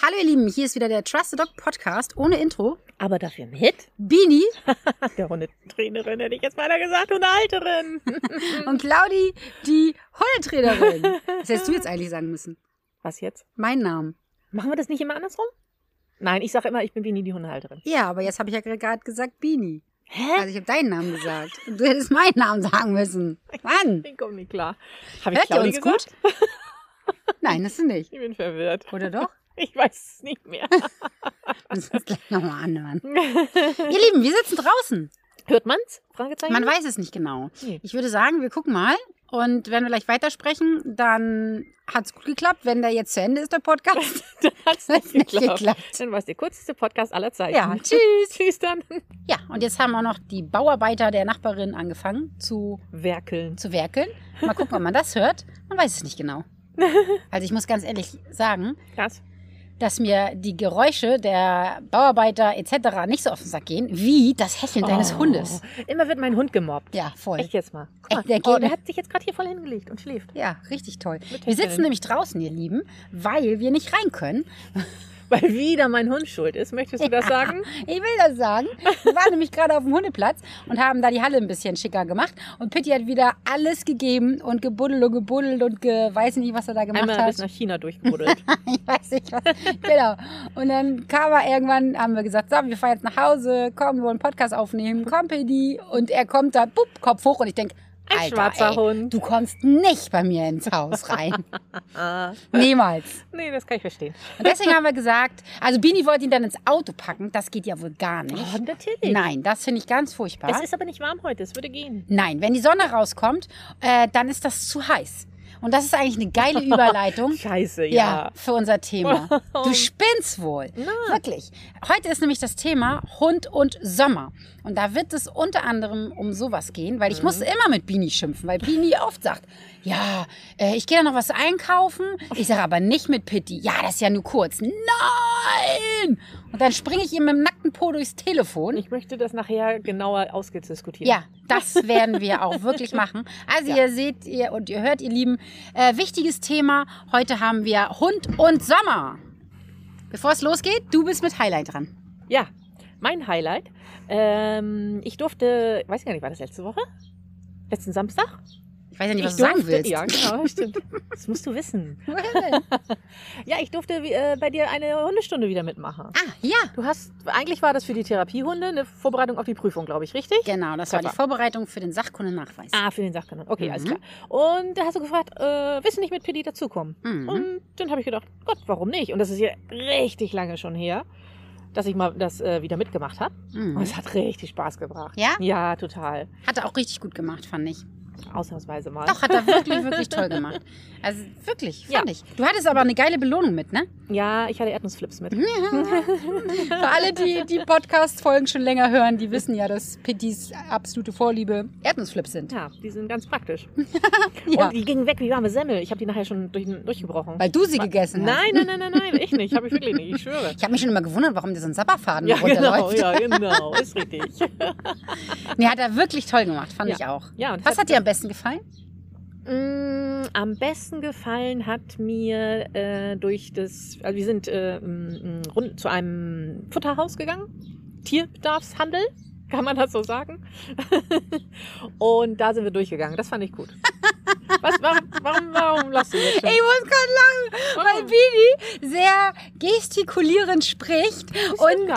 Hallo ihr Lieben, hier ist wieder der Trusted Dog Podcast ohne Intro. Aber dafür mit? Bini Der Hundetrainerin hätte ich jetzt weiter gesagt, Hundehalterin. und Claudi, die Hundetrainerin. Das hättest du jetzt eigentlich sagen müssen. Was jetzt? Mein Name. Machen wir das nicht immer andersrum? Nein, ich sage immer, ich bin Bini, die Hundehalterin. Ja, aber jetzt habe ich ja gerade gesagt Bini. Hä? Also ich habe deinen Namen gesagt. Und du hättest meinen Namen sagen müssen. Mann, Ich komme nicht klar. Habe ich hört ihr uns gesagt? gut? Nein, das ist nicht. Ich bin verwirrt. Oder doch? Ich weiß es nicht mehr. Müssen wir uns gleich nochmal anhören. Ihr Lieben, wir sitzen draußen. Hört man's? Fragezeichen? Man weiß es nicht genau. Ich würde sagen, wir gucken mal. Und wenn wir gleich weitersprechen, dann hat es gut geklappt. Wenn der jetzt zu Ende ist, der Podcast. Dann hat's Hat's nicht nicht geklappt. geklappt. Dann war es der kürzeste Podcast aller Zeiten. Ja, tschüss. Tschüss dann. Ja, und jetzt haben auch noch die Bauarbeiter der Nachbarin angefangen zu, Werkeln. zu werkeln. Mal gucken, ob man das hört. Man weiß es nicht genau. Also ich muss ganz ehrlich sagen, Krass. Dass mir die Geräusche der Bauarbeiter etc. nicht so auf den Sack gehen, wie das Hecheln deines Oh. Hundes. Immer wird mein Hund gemobbt. Ja, voll. Echt jetzt mal. Guck mal. Echt, der oh, der hat sich jetzt gerade hier voll hingelegt und schläft. Ja, richtig toll. Wir sitzen nämlich draußen, ihr Lieben, weil wir nicht rein können. Weil wieder mein Hund schuld ist. Möchtest du das sagen? Ich will das sagen. Wir waren nämlich gerade auf dem Hundeplatz und haben da die Halle ein bisschen schicker gemacht. Und Pitti hat wieder alles gegeben und gebuddelt und gebuddelt und ge weiß nicht, was er da gemacht Einmal hat. bis nach China durchgebuddelt. ich weiß nicht was. genau. Und dann kam er irgendwann, haben wir gesagt, so, wir fahren jetzt nach Hause, komm, wir wollen einen Podcast aufnehmen, komm, Pitti. Und er kommt da, bupp, Kopf hoch und ich denk, Ein Alter, schwarzer ey, Hund. du kommst nicht bei mir ins Haus rein. Niemals. Nee, das kann ich verstehen. Und deswegen haben wir gesagt, also Bini wollte ihn dann ins Auto packen. Das geht ja wohl gar nicht. Oh, natürlich. Nein, das finde ich ganz furchtbar. Es ist aber nicht warm heute. Es würde gehen. Nein, wenn die Sonne rauskommt, äh, dann ist das zu heiß. Und das ist eigentlich eine geile Überleitung. Scheiße, Ja, ja. für unser Thema. Du spinnst wohl. Wirklich. Heute ist nämlich das Thema Hund und Sommer. Und da wird es unter anderem um sowas gehen, weil ich muss immer mit Bini schimpfen, weil Bini oft sagt, ja, äh, ich gehe da noch was einkaufen. Ich sage aber nicht mit Pitti. Ja, das ist ja nur kurz. Nein! Und dann springe ich ihm mit dem nackten Po durchs Telefon. Ich möchte das nachher genauer ausdiskutieren. Ja, das werden wir auch wirklich machen. Also ihr seht ihr und ihr hört, ihr Lieben, äh, wichtiges Thema. Heute haben wir Hund und Sommer. Bevor es losgeht, du bist mit Highlight dran. Ja, mein Highlight. Ähm, ich durfte, weiß ich gar nicht, war das letzte Woche? Letzten Samstag? Ich weiß ja nicht, was ich du sagen durfte- willst. Ja, genau, stimmt. Das musst du wissen. Ja, ich durfte äh, bei dir eine Hundestunde wieder mitmachen. ah, ja. Du hast, eigentlich war das für die Therapiehunde eine Vorbereitung auf die Prüfung, glaube ich, richtig? Genau, das war die. Vorbereitung für den Sachkundennachweis. Ah, für den Sachkanon. Okay, Mhm. alles klar. Und da hast du gefragt, äh, willst du nicht mit Pitti dazukommen? Mhm. Und dann habe ich gedacht, Gott, warum nicht? Und das ist ja richtig lange schon her, dass ich mal das äh, wieder mitgemacht habe. Und Mhm. es hat richtig Spaß gebracht. Ja? Ja, total. Hat er auch richtig gut gemacht, fand ich. Ausnahmsweise mal. Doch, hat er wirklich, wirklich toll gemacht. Also wirklich, fand Ja. ich. Du hattest aber eine geile Belohnung mit, ne? Ja, ich hatte Erdnussflips mit. Für alle, die die Podcast-Folgen schon länger hören, die wissen ja, dass Pittis absolute Vorliebe Erdnussflips sind. Ja, die sind ganz praktisch. Ja. Und die gingen weg wie warme Semmel. Ich habe die nachher schon durch, durchgebrochen. Weil du sie gegessen hast. Nein, nein, nein, nein, nein, ich nicht. Habe ich wirklich nicht. Ich schwöre. Ich habe mich schon immer gewundert, warum dir so ein Sabberfaden Ja, genau, runterläuft. ja, genau. Ist richtig. Nee, hat er wirklich toll gemacht, fand Ja. ich auch. Ja, und Was hat dir am besten gefallen? Mm, am besten gefallen hat mir äh, durch das, also wir sind äh, rund zu einem Futterhaus gegangen, Tierbedarfshandel, kann man das so sagen? Und da sind wir durchgegangen. Das fand ich gut. Was, warum, warum, warum lachst du jetzt schon? Ich muss gerade lachen, weil Warum? Bini sehr gestikulierend spricht und.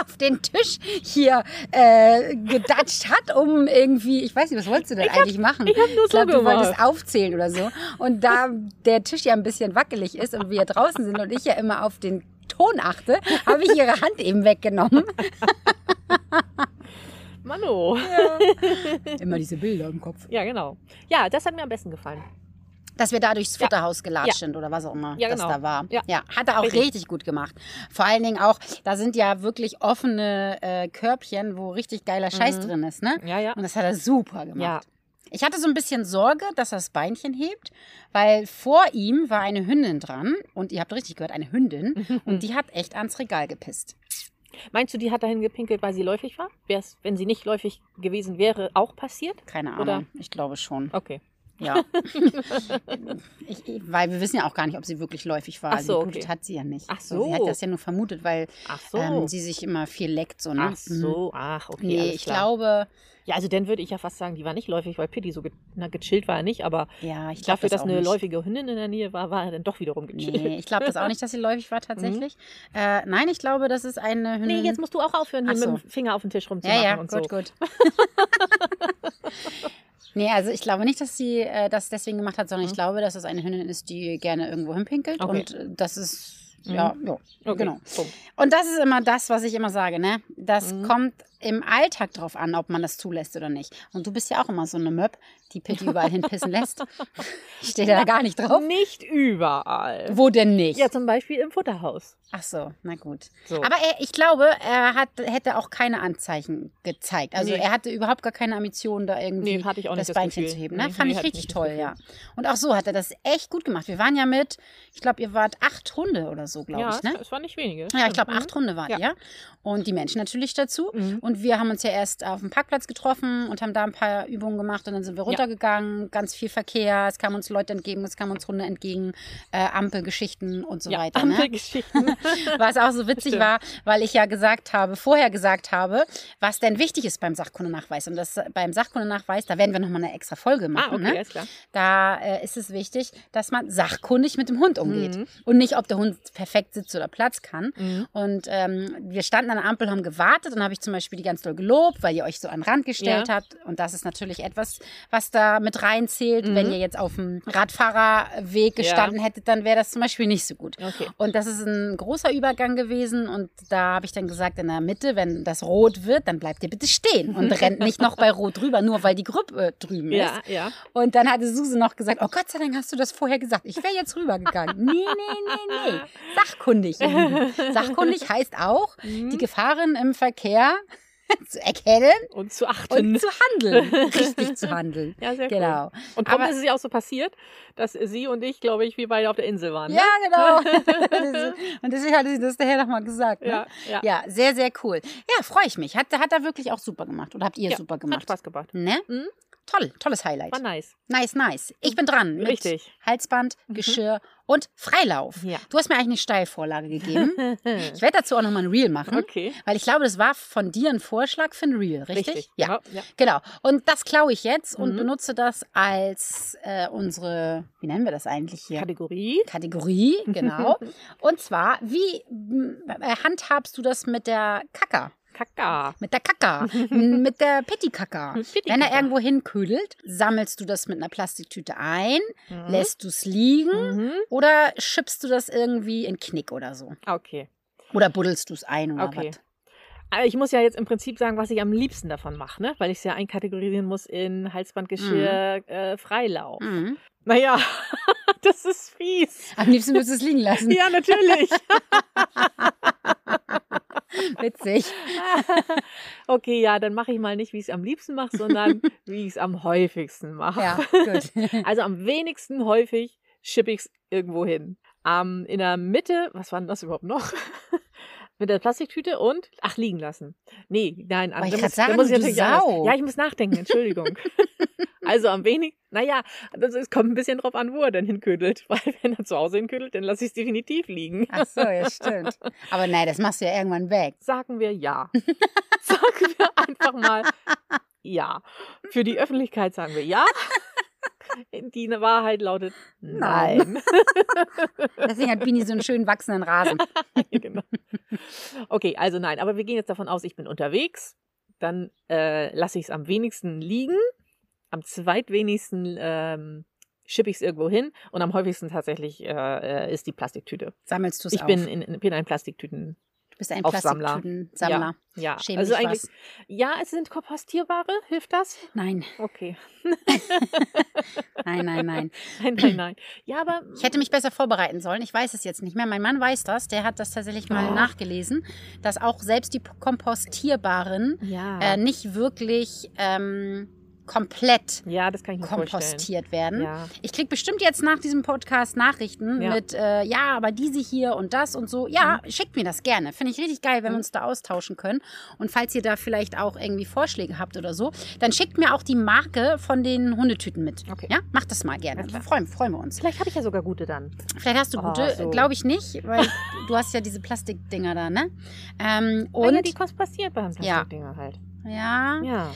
Auf den Tisch hier äh, gedatscht hat, um irgendwie, ich weiß nicht, was wolltest du denn eigentlich machen? ich hab nur ich glaub, so du wolltest gemacht. aufzählen oder so. Und da der Tisch ja ein bisschen wackelig ist und wir draußen sind und ich ja immer auf den Ton achte, habe ich ihre Hand eben weggenommen. Mano. Immer diese Bilder im Kopf. Ja, genau. Ja, das hat mir am besten gefallen. Dass wir da durchs Ja. Futterhaus gelatscht Ja. sind oder was auch immer Ja, das genau. da war. Ja. hat er auch Richtig. richtig. gut gemacht. Vor allen Dingen auch, da sind ja wirklich offene äh, Körbchen, wo richtig geiler Scheiß drin ist, ne? Ja, ja. Und das hat er super gemacht. Mhm. Ja. Ich hatte so ein bisschen Sorge, dass er das Beinchen hebt, weil vor ihm war eine Hündin dran und ihr habt richtig gehört, eine Hündin und die hat echt ans Regal gepisst. Meinst du, die hat dahin gepinkelt, weil sie läufig war? Wäre es, wenn sie nicht läufig gewesen wäre, auch passiert? Keine Ahnung, Oder- ich glaube schon. Okay. Ja. ich, weil wir wissen ja auch gar nicht, ob sie wirklich läufig war. Ach so, Geblutet okay. hat sie ja nicht. Ach So, Sie hat das ja nur vermutet, weil so. ähm, sie sich immer viel leckt. So, ne? Ach so, ach, okay. Mhm. Nee, ich glaube, Ja, also dann würde ich ja fast sagen, die war nicht läufig, weil Pitti so ge na, gechillt war er nicht, aber ja, ich glaube dafür, das dass eine nicht. läufige Hündin in der Nähe war, war er dann doch wiederum gechillt. Nee, ich glaube das auch nicht, dass sie läufig war tatsächlich. Äh, nein, ich glaube, das ist eine Hündin. Nee, jetzt musst du auch aufhören, hier so. mit dem Finger auf den Tisch ja, rumzumachen ja, und gut, so. gut. nee, also ich glaube nicht, dass sie äh, das deswegen gemacht hat, sondern ich glaube, dass es eine Hündin ist, die gerne irgendwo hinpinkelt. Okay. Und äh, das ist, ja, ja Okay, genau. Punkt. Und das ist immer das, was ich immer sage, ne? Das Mhm. kommt im Alltag drauf an, ob man das zulässt oder nicht. Und du bist ja auch immer so eine Möb, die Pitti überall hinpissen lässt. Ich stehe da gar nicht drauf. Nicht überall. Wo denn nicht? Ja, zum Beispiel im Futterhaus. Ach so, na gut. So. Aber er, ich glaube, er hat, hätte auch keine Anzeichen gezeigt. Also Nee. er hatte überhaupt gar keine Ambition, da irgendwie Nee, hatte ich auch nicht das das Beinchen Gefühl. zu heben. Ne? Nee, Fand ich richtig toll, ja. Und auch so hat er das echt gut gemacht. Wir waren ja mit, ich glaube, ihr wart acht Hunde oder so, glaube ja, ich. Ne? es war nicht wenige. Ja, ich glaube, Mhm. acht Hunde wart Ja. ihr. Und die Menschen natürlich dazu. Mhm. Und wir haben uns ja erst auf dem Parkplatz getroffen und haben da ein paar Übungen gemacht und dann sind wir runtergegangen. Ganz viel Verkehr, es kamen uns Leute entgegen, es kamen uns Hunde entgegen, äh, Ampelgeschichten und so ja, weiter. Ne? Ampelgeschichten. Was auch so witzig Stimmt. war, weil ich ja gesagt habe, vorher gesagt habe, was denn wichtig ist beim Sachkundenachweis. Und das beim Sachkundenachweis, da werden wir nochmal eine extra Folge machen. ah, okay, ne? klar. Da äh, ist es wichtig, dass man sachkundig mit dem Hund umgeht. Mhm. Und nicht, ob der Hund perfekt sitzt oder Platz kann. Mhm. Und ähm, wir standen an der Ampel, haben gewartet und habe ich zum Beispiel die ganz doll gelobt, weil ihr euch so an den Rand gestellt Ja. habt. Und das ist natürlich etwas, was da mit reinzählt. Mhm. Wenn ihr jetzt auf dem Radfahrerweg Ja. gestanden hättet, dann wäre das zum Beispiel nicht so gut. Okay. Und das ist ein großer Übergang gewesen. Und da habe ich dann gesagt, in der Mitte, wenn das rot wird, dann bleibt ihr bitte stehen und rennt nicht noch bei rot drüber, nur weil die Gruppe drüben ist. Ja, ja. Und dann hatte Suse noch gesagt, oh Gott sei Dank hast du das vorher gesagt. Ich wäre jetzt rübergegangen. Nee, nee, nee, nee. Sachkundig. Sachkundig heißt auch, Mhm. die Gefahren im Verkehr zu erkennen Und zu achten. und zu handeln. Richtig zu handeln. ja, sehr Genau. cool. Und ist es ja auch so passiert, dass sie und ich, glaube ich, wir beide auf der Insel waren. Ja, ne? genau. und deswegen hatte sie das daher nochmal gesagt. Ne? ja, ja. Ja, sehr, sehr cool. Ja, freue ich mich. Hat, hat er wirklich auch super gemacht. Oder habt ihr Ja, super Hat gemacht? Spaß gemacht. Ne? Mhm. Toll, tolles Highlight. War nice. Nice, nice. Ich bin dran. Mit Richtig. Halsband, Geschirr und Freilauf. Ja. Du hast mir eigentlich eine Steilvorlage gegeben. Ich werde dazu auch nochmal ein Reel machen. Okay. Weil ich glaube, das war von dir ein Vorschlag für ein Reel, richtig? Ja. Genau, ja. Genau. Und das klaue ich jetzt und Mhm. benutze das als äh, unsere, wie nennen wir das eigentlich hier? Kategorie. Kategorie, genau. und zwar, wie äh, handhabst du das mit der Kaka? Kaka. Mit der Kaka, mit der Pitti Wenn er irgendwo hinködelt, sammelst du das mit einer Plastiktüte ein, Mhm. lässt du es liegen Mhm. oder schippst du das irgendwie in Knick oder so? Okay. Oder buddelst du es ein oder Okay. was? Aber ich muss ja jetzt im Prinzip sagen, was ich am liebsten davon mache, ne? weil ich es ja einkategorisieren muss in Halsbandgeschirr, äh, Freilauf. Mhm. Naja, das ist fies. Am liebsten würdest du es liegen lassen. Ja, natürlich. Witzig. okay, ja, dann mache ich mal nicht, wie ich es am liebsten mache, sondern wie ich es am häufigsten mache. Ja, gut. Also am wenigsten häufig schippe ich es irgendwo hin. Ähm, in der Mitte, was war denn das überhaupt noch? Mit der Plastiktüte und, ach, liegen lassen. Nee, nein, Wollte ich muss, sagen, muss ich natürlich anders- Sau. Ja, ich muss nachdenken, Entschuldigung. Also am wenigsten, naja, das, es kommt ein bisschen drauf an, wo er denn hinködelt. Weil wenn er zu Hause hinködelt, dann lasse ich es definitiv liegen. Ach so, ja, stimmt. Aber nein, das machst du ja irgendwann weg. Sagen wir ja. sagen wir einfach mal ja. Für die Öffentlichkeit sagen wir ja. Die Wahrheit lautet nein. Deswegen hat Bini so einen schönen wachsenden Rasen. genau. Okay, also nein, aber wir gehen jetzt davon aus, ich bin unterwegs. Dann äh, lasse ich es am wenigsten liegen. Am zweitwenigsten ähm, schippe ich es irgendwo hin. Und am häufigsten tatsächlich äh, äh, ist die Plastiktüte. Sammelst du es Ich bin, in, bin ein Plastiktüten. du bist ein. Plastiktüten-Sammler. Ja, Schäm also dich eigentlich. was. Ja, es sind kompostierbare. Hilft das? Nein, Okay. nein, nein, nein. Nein, nein, nein. Ja, aber. Ich hätte mich besser vorbereiten sollen. Ich weiß es jetzt nicht mehr. Mein Mann weiß das. Der hat das tatsächlich mal Oh. nachgelesen, dass auch selbst die kompostierbaren Ja. äh, nicht wirklich ähm, komplett Ja, kompostiert werden. Ja. Ich krieg bestimmt jetzt nach diesem Podcast Nachrichten Ja. mit, äh, ja, aber diese hier und das und so. Ja, Mhm. schickt mir das gerne. Finde ich richtig geil, wenn wir uns da austauschen können. Und falls ihr da vielleicht auch irgendwie Vorschläge habt oder so, dann schickt mir auch die Marke von den Hundetüten mit. Okay. Ja, macht das mal gerne. Freuen, freuen wir uns. Vielleicht habe ich ja sogar gute dann. Vielleicht hast du Oh, gute, so. glaube ich nicht, weil du hast ja diese Plastikdinger da, ne? Ähm, Und ja, die kost passiert beim Ja. Plastikdinger halt. Ja, Ja.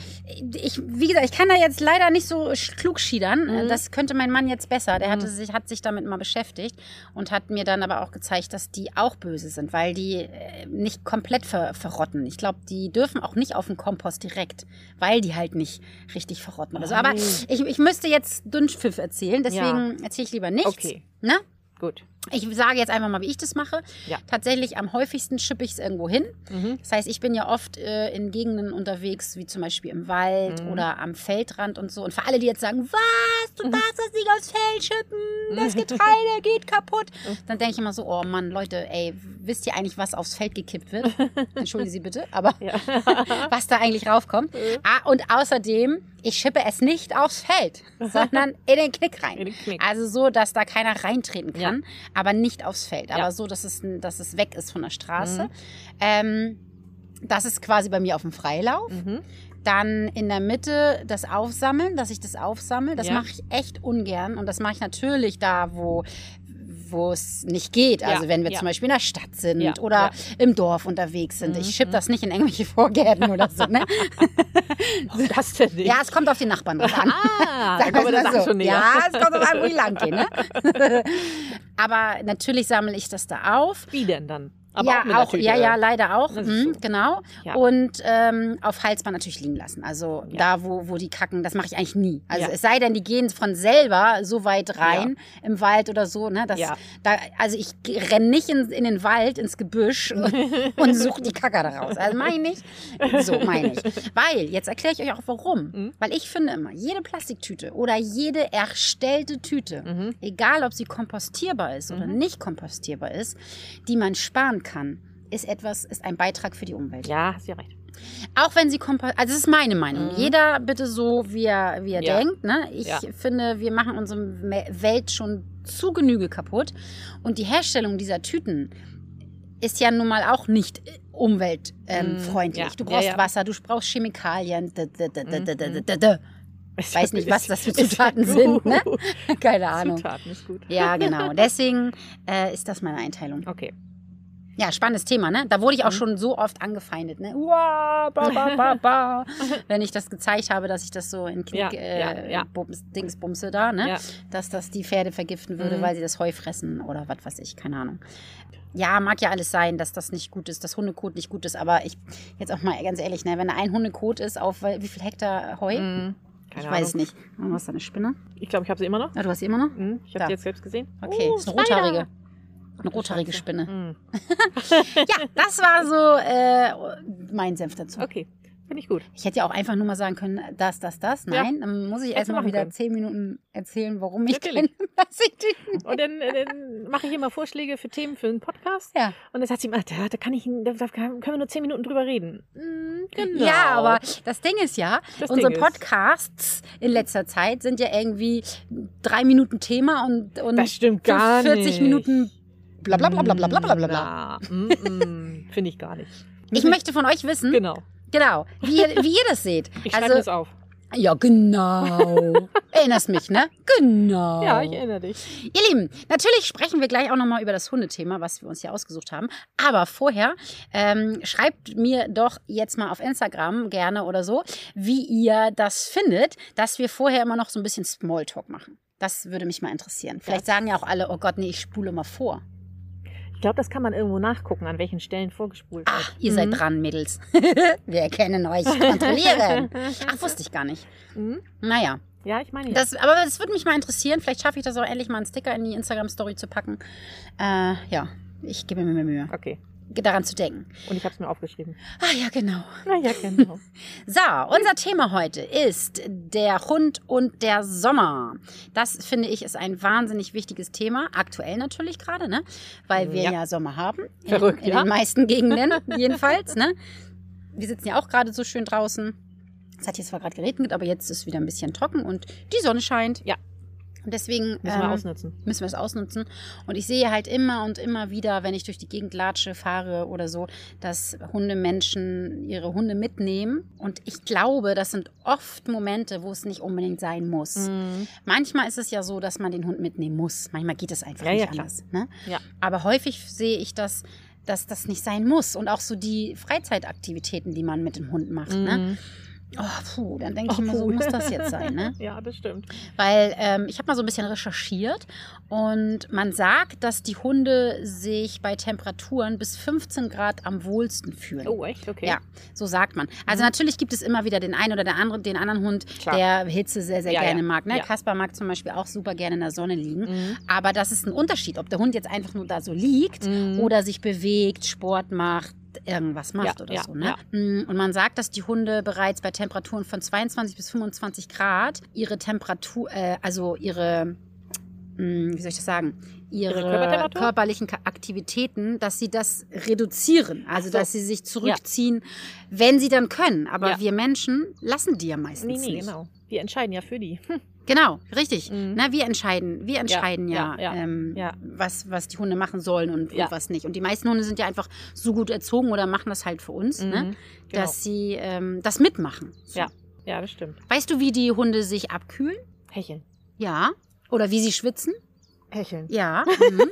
ich, wie gesagt, ich kann da jetzt leider nicht so klug schiedern. Mhm. Das könnte mein Mann jetzt besser. Der hatte Mhm. sich, hat sich damit mal beschäftigt und hat mir dann aber auch gezeigt, dass die auch böse sind, weil die äh, nicht komplett ver verrotten. Ich glaube, die dürfen auch nicht auf den Kompost direkt, weil die halt nicht richtig verrotten oder so. Ah, Aber ich, ich müsste jetzt Dünnpfiff erzählen, deswegen erzähle ich lieber nichts. Okay. Ne? Gut. Ich sage jetzt einfach mal, wie ich das mache. Ja. Tatsächlich am häufigsten schippe ich es irgendwo hin. Mhm. Das heißt, ich bin ja oft äh, in Gegenden unterwegs, wie zum Beispiel im Wald Mhm. oder am Feldrand und so. Und für alle, die jetzt sagen, was, du darfst das nicht aufs Feld schippen, das Getreide geht kaputt. Dann denke ich immer so, oh Mann, Leute, ey, wisst ihr eigentlich, was aufs Feld gekippt wird? Entschuldigen Sie bitte, aber Ja. was da eigentlich raufkommt. Ah, und außerdem, ich schippe es nicht aufs Feld, sondern in den Knick rein. In den Knick. Also so, dass da keiner reintreten kann, aber nicht aufs Feld. Ja. Mhm. Aber so, dass es, dass es weg ist von der Straße. Ähm, das ist quasi bei mir auf dem Freilauf. Mhm. Dann in der Mitte das Aufsammeln, dass ich das aufsammle. Das Ja. mache ich echt ungern. Und das mache ich natürlich da, wo wo es nicht geht. Also Ja, wenn wir ja. zum Beispiel in der Stadt sind Ja, oder im Dorf unterwegs sind. Mhm, Ich schippe das nicht in irgendwelche Vorgärten oder so. Ne? Das denn nicht? Ja, es kommt auf die Nachbarn drauf an. Ah, Sagen da das so. schon näher. Ja, es kommt drauf an, wo ich lang gehe. Ne? Aber natürlich sammle ich das da auf. Wie denn dann? Aber ja, auch mit auch, Tüte. ja, ja, leider auch. Mhm, so. genau. Ja. Und ähm, auf Halsband natürlich liegen lassen. Also Ja. da, wo, wo die kacken, das mache ich eigentlich nie. Also Ja. es sei denn, die gehen von selber so weit rein im Wald oder so. Ne, dass, da, also ich renne nicht in, in den Wald, ins Gebüsch und, und suche die Kacker da raus. Also meine ich. So meine ich. Weil, jetzt erkläre ich euch auch warum. Mhm. Weil ich finde immer, jede Plastiktüte oder jede erstellte Tüte, Mhm. egal ob sie kompostierbar ist oder Mhm. nicht kompostierbar ist, die man sparen kann, ist etwas, ist ein Beitrag für die Umwelt. Ja, hast ja recht. Auch wenn sie kompost, also das ist meine Meinung. Mhm. Jeder bitte so, wie er, wie er Ja. denkt. Ne? Ich Ja. finde, wir machen unsere Welt schon zu Genüge kaputt. Und die Herstellung dieser Tüten ist ja nun mal auch nicht umweltfreundlich. Ähm. Ja. Du brauchst. Wasser, du brauchst Chemikalien. Ich weiß nicht, was das für Zutaten sind. Ne? Keine Ahnung. Zutaten ist gut. Ja, genau. Deswegen äh, ist das meine Einteilung. Okay. Ja, spannendes Thema, ne? Da wurde ich auch Mhm. schon so oft angefeindet, ne? Uah, ba, ba, ba, ba. Wenn ich das gezeigt habe, dass ich das so in Knick, Ja, äh, ja, ja. Bums, Dingsbumse da, ne? Dass das die Pferde vergiften würde, Mhm. weil sie das Heu fressen oder was weiß ich, keine Ahnung. Ja, mag ja alles sein, dass das nicht gut ist, dass Hundekot nicht gut ist, aber ich, jetzt auch mal ganz ehrlich, ne, wenn ein Hundekot ist auf wie viel Hektar Heu? Mhm. Keine ich weiß es nicht. Oh, was ist da eine Spinne? Ich glaube, ich habe sie immer noch. Ah, du hast sie immer noch? Mhm. Ich habe sie jetzt selbst gesehen. Okay, Oh, ist eine rothaarige. Eine rothaarige Scheiße. Spinne. Mhm. Ja, das war so äh, mein Senf dazu. Okay, finde ich gut. Ich hätte ja auch einfach nur mal sagen können, das, das, das. Ja. Nein, dann muss ich Hättest erst du mal machen wieder können. zehn Minuten erzählen, warum ich Natürlich. Plastiktüten. Und dann, äh, dann mache ich immer Vorschläge für Themen für einen Podcast. Ja. Und dann sagt sie, ah, da, da kann ich, da, da können wir nur zehn Minuten drüber reden. Mhm, genau. Ja, aber das Ding ist ja, Das unsere Ding ist- Podcasts in letzter Zeit sind ja irgendwie drei Minuten Thema und, und Das stimmt gar 40 nicht. Minuten bla bla bla bla bla bla bla bla bla. Mm, mm, Finde ich gar nicht. Ich möchte von euch wissen, Genau. genau, wie ihr, wie ihr das seht. Ich schreibe Also, das auf. ja, genau. Erinnerst mich, ne? Genau. Ja, ich erinnere dich. Ihr Lieben, natürlich sprechen wir gleich auch nochmal über das Hundethema, was wir uns hier ausgesucht haben. Aber vorher ähm, schreibt mir doch jetzt mal auf Instagram gerne oder so, wie ihr das findet, dass wir vorher immer noch so ein bisschen Smalltalk machen. Das würde mich mal interessieren. Vielleicht sagen ja auch alle, oh Gott, nee, ich spule mal vor. Ich glaube, das kann man irgendwo nachgucken, an welchen Stellen vorgespult Ach, wird. ihr seid Mhm. dran, Mädels. wir erkennen euch, kontrollieren. Ach, wusste ich gar nicht. Mhm. Naja, Ja, ich meine ja. das, aber das würde mich mal interessieren. Vielleicht schaffe ich das auch endlich mal einen Sticker in die Instagram-Story zu packen. Äh, ja, ich gebe mir Mühe, Okay. Daran zu denken. Und ich habe es mir aufgeschrieben. Ah ja, genau. Na ja, genau. So, unser Thema heute ist der Hund und der Sommer. Das finde ich ist ein wahnsinnig wichtiges Thema. Aktuell natürlich gerade, ne? Weil wir ja, Ja. Sommer haben. In, Verrückt, in ja. den meisten Gegenden jedenfalls, ne? Wir sitzen ja auch gerade so schön draußen. Es hat jetzt zwar gerade geregnet, aber jetzt ist es wieder ein bisschen trocken und die Sonne scheint. Ja. Und deswegen Müssen wir ähm, ausnutzen. müssen wir es ausnutzen. Und ich sehe halt immer und immer wieder, wenn ich durch die Gegend latsche, fahre oder so, dass Hundemenschen ihre Hunde mitnehmen. Und ich glaube, das sind oft Momente, wo es nicht unbedingt sein muss. Mhm. Manchmal ist es ja so, dass man den Hund mitnehmen muss. Manchmal geht es einfach Ja, nicht ja, anders. Ne? Ja. Aber häufig sehe ich das, dass das nicht sein muss. Und auch so die Freizeitaktivitäten, die man mit dem Hund macht. Ne? Oh, puh, dann denke ich Oh, immer so, muss das jetzt sein, ne? Ja, das stimmt. Weil ähm, ich habe mal so ein bisschen recherchiert und man sagt, dass die Hunde sich bei Temperaturen bis 15 Grad am wohlsten fühlen. Oh, echt? Okay. Ja, so sagt man. Also Mhm. natürlich gibt es immer wieder den einen oder der anderen, den anderen Hund, Klar. der Hitze sehr, sehr Ja, gerne ja. mag. Ne? Ja. Kaspar mag zum Beispiel auch super gerne in der Sonne liegen. Mhm. Aber das ist ein Unterschied, ob der Hund jetzt einfach nur da so liegt Mhm. oder sich bewegt, Sport macht, irgendwas macht Ja, oder ja, so. Ne? ja. Mm, Und man sagt, dass die Hunde bereits bei Temperaturen von 22 bis 25 Grad ihre Temperatur, äh, also ihre, mh, wie soll ich das sagen, ihre, Ihre körperlichen Aktivitäten, dass sie das reduzieren. Also, so. dass sie sich zurückziehen, wenn sie dann können. Aber wir Menschen lassen die ja meistens Nee, nee, nicht. genau. Wir entscheiden ja für die. Hm. Genau, richtig. Mhm. Na, wir entscheiden, wir entscheiden ja, ja, ja, ähm, ja. Was, was die Hunde machen sollen und, und was nicht. Und die meisten Hunde sind ja einfach so gut erzogen oder machen das halt für uns, ne? Mhm. Genau. dass sie ähm, das mitmachen. So. Ja. Ja, das stimmt. Weißt du, wie die Hunde sich abkühlen? Hecheln. Ja. Oder wie sie schwitzen? Hecheln. Ja. Mhm.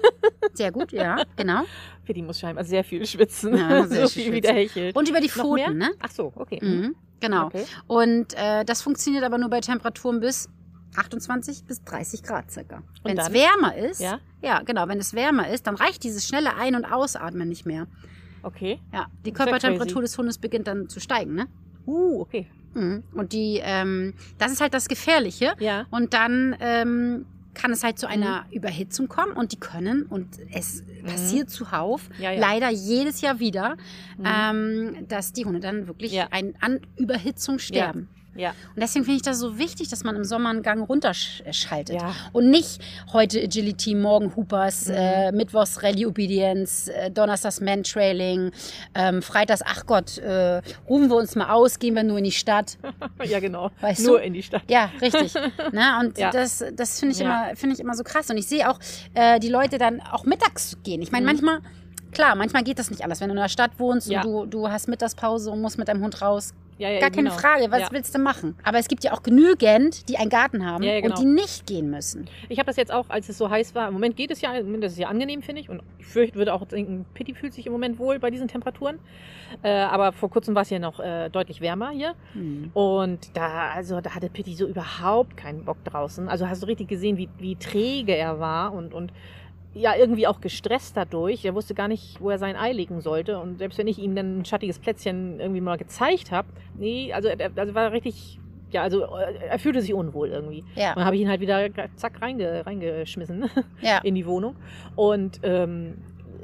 Sehr gut, ja, genau. Für die muss scheinbar sehr viel schwitzen. Ja, sehr so viel viel wie der hechelt. Und über die? Pfoten, ne? Ach so, okay. Mhm. Genau. Okay. Und äh, das funktioniert aber nur bei Temperaturen bis 28 bis 30 Grad circa. Wenn es wärmer ist, Ja? ja, genau, wenn es wärmer ist, dann reicht dieses schnelle Ein- und Ausatmen nicht mehr. Okay. Ja, die Körpertemperatur des Hundes beginnt dann zu steigen, ne? Uh, okay. Mhm. Und die, ähm, das ist halt das Gefährliche. Ja. Und dann ähm, kann es halt zu einer Mhm. Überhitzung kommen und die können, und es passiert zuhauf, Ja, ja. leider jedes Jahr wieder, Mhm. ähm, dass die Hunde dann wirklich Ja. ein, an Überhitzung sterben. Ja. Und deswegen finde ich das so wichtig, dass man im Sommer einen Gang runterschaltet. Ja. Und nicht heute Agility, morgen Hoopers, Mhm. äh, Mittwochs Rallye Obedience, äh, Donnerstags Mantrailing, ähm, Freitags, ach Gott, äh, rufen wir uns mal aus, gehen wir nur in die Stadt. ja, genau. Weißt Nur du? in die Stadt. Ja, richtig. ne? Und Ja. das, das finde ich, Ja. immer finde ich immer so krass. Und ich sehe auch äh, die Leute dann auch mittags gehen. Ich meine, Mhm. manchmal, klar, manchmal geht das nicht alles. Wenn du in der Stadt wohnst Ja. und du, du hast Mittagspause und musst mit deinem Hund raus, Ja, ja, gar keine genau. Frage. Was Ja. willst du machen? Aber es gibt ja auch genügend, die einen Garten haben Ja, genau. und die nicht gehen müssen. Ich habe das jetzt auch, als es so heiß war. Im Moment geht es ja, im Moment ist ja angenehm, finde ich. Und ich fürchte, würde auch denken, Pitti fühlt sich im Moment wohl bei diesen Temperaturen. Äh, aber vor kurzem war es ja noch äh, deutlich wärmer hier. Hm. Und da, also, da hatte Pitti so überhaupt keinen Bock draußen. Also hast du richtig gesehen, wie, wie träge er war und, und ja, irgendwie auch gestresst dadurch. Er wusste gar nicht, wo er sein Ei legen sollte. Und selbst wenn ich ihm dann ein schattiges Plätzchen irgendwie mal gezeigt habe, nee, also er also war richtig, ja, also äh, er fühlte sich unwohl irgendwie. Und Ja, dann habe ich ihn halt wieder zack reinge, reingeschmissen ja. in die Wohnung. Und ähm,